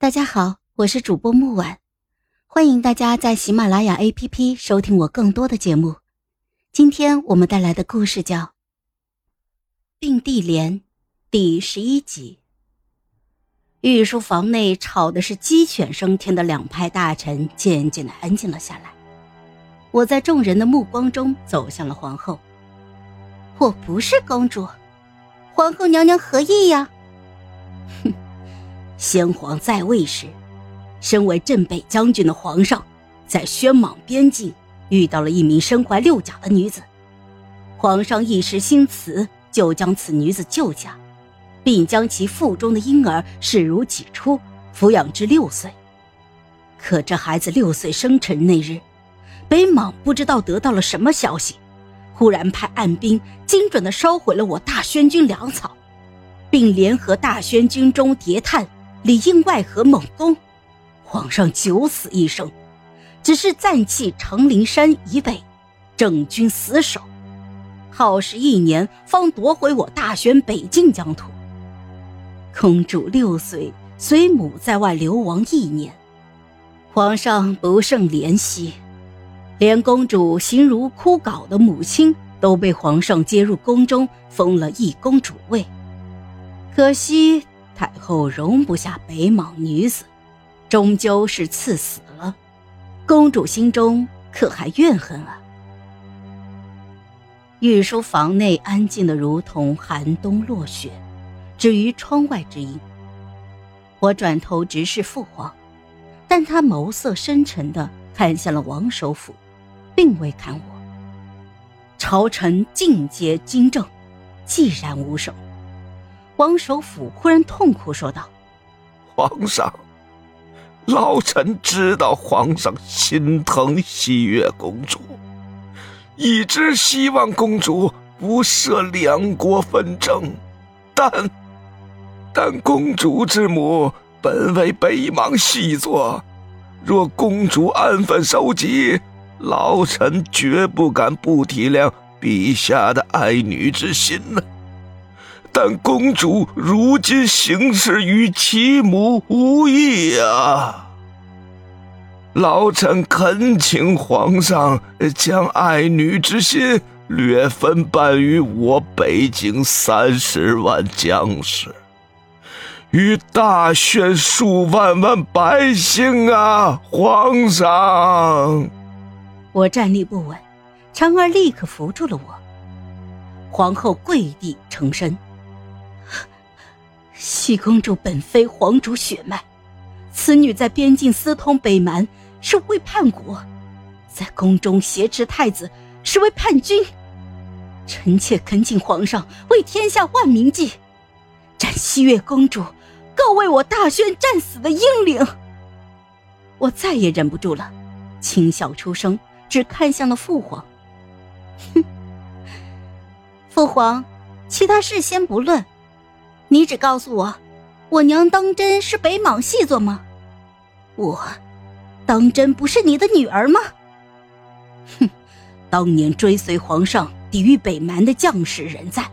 大家好，我是主播木婉，欢迎大家在喜马拉雅 APP 收听我更多的节目。今天我们带来的故事叫《并蒂莲》第十一集。御书房内吵的是鸡犬升天的两派大臣渐渐的安静了下来。我在众人的目光中走向了皇后。我不是公主，皇后娘娘何意呀？先皇在位时，身为镇北将军的皇上，在宣莽边境遇到了一名身怀六甲的女子。皇上一时心慈，就将此女子救下，并将其腹中的婴儿视如己出，抚养至六岁。可这孩子六岁生辰那日，北莽不知道得到了什么消息，忽然派暗兵精准地烧毁了我大宣军粮草，并联合大宣军中谍探。里应外合猛攻，皇上九死一生，只是暂弃长陵山以北，整军死守，耗时一年方夺回我大宣北境疆土。公主六岁随母在外流亡一年，皇上不胜怜惜，连公主形如枯槁的母亲都被皇上接入宫中，封了一公主位。可惜。太后容不下北莽女子，终究是赐死了。公主心中可还怨恨啊？御书房内安静的如同寒冬落雪，止于窗外之音。我转头直视父皇，但他眸色深沉的看向了王首府，并未看我。朝臣尽皆金正，寂然无声。王首府忽然痛哭说道：“皇上，老臣知道皇上心疼西月公主，一直希望公主不涉两国纷争，但但公主之母本为北莽细作，若公主安分守己，老臣绝不敢不体谅陛下的爱女之心呢。”但公主如今行事与其母无异啊！老臣恳请皇上将爱女之心略分半于我北京三十万将士，与大宣数万万百姓啊！皇上，我站立不稳，婵儿立刻扶住了我。皇后跪地承身。七公主本非皇主血脉，此女在边境私通北蛮，是为叛国；在宫中挟持太子，是为叛军。臣妾恳请皇上为天下万民计，斩西月公主，告慰我大宣战死的英灵。我再也忍不住了，轻笑出声，只看向了父皇。哼，父皇，其他事先不论。你只告诉我，我娘当真是北莽细作吗？我，当真不是你的女儿吗？哼，当年追随皇上抵御北蛮的将士人在，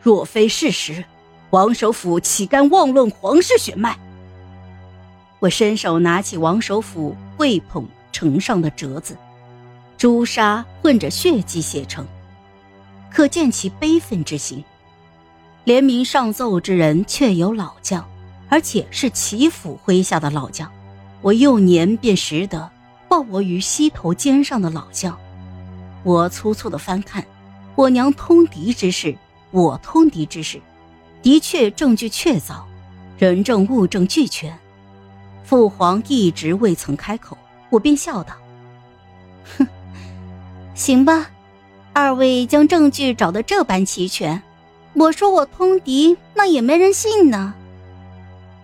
若非事实，王首府岂敢妄论皇室血脉？我伸手拿起王首府跪捧呈上的折子，朱砂混着血迹写成，可见其悲愤之心。联名上奏之人确有老将，而且是齐府麾下的老将。我幼年便识得抱我于膝头肩上的老将。我粗粗的翻看，我娘通敌之事，我通敌之事，的确证据确凿，人证物证俱全。父皇一直未曾开口，我便笑道：“哼，行吧，二位将证据找得这般齐全。”我说我通敌，那也没人信呢。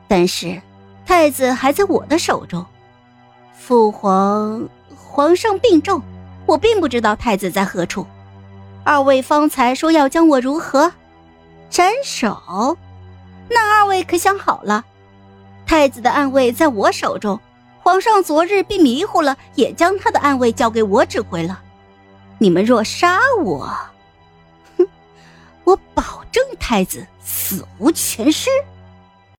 但是，太子还在我的手中。父皇，皇上病重，我并不知道太子在何处。二位方才说要将我如何斩首？那二位可想好了？太子的暗卫在我手中，皇上昨日病迷糊了，也将他的暗卫交给我指挥了。你们若杀我，哼，我保。太子死无全尸。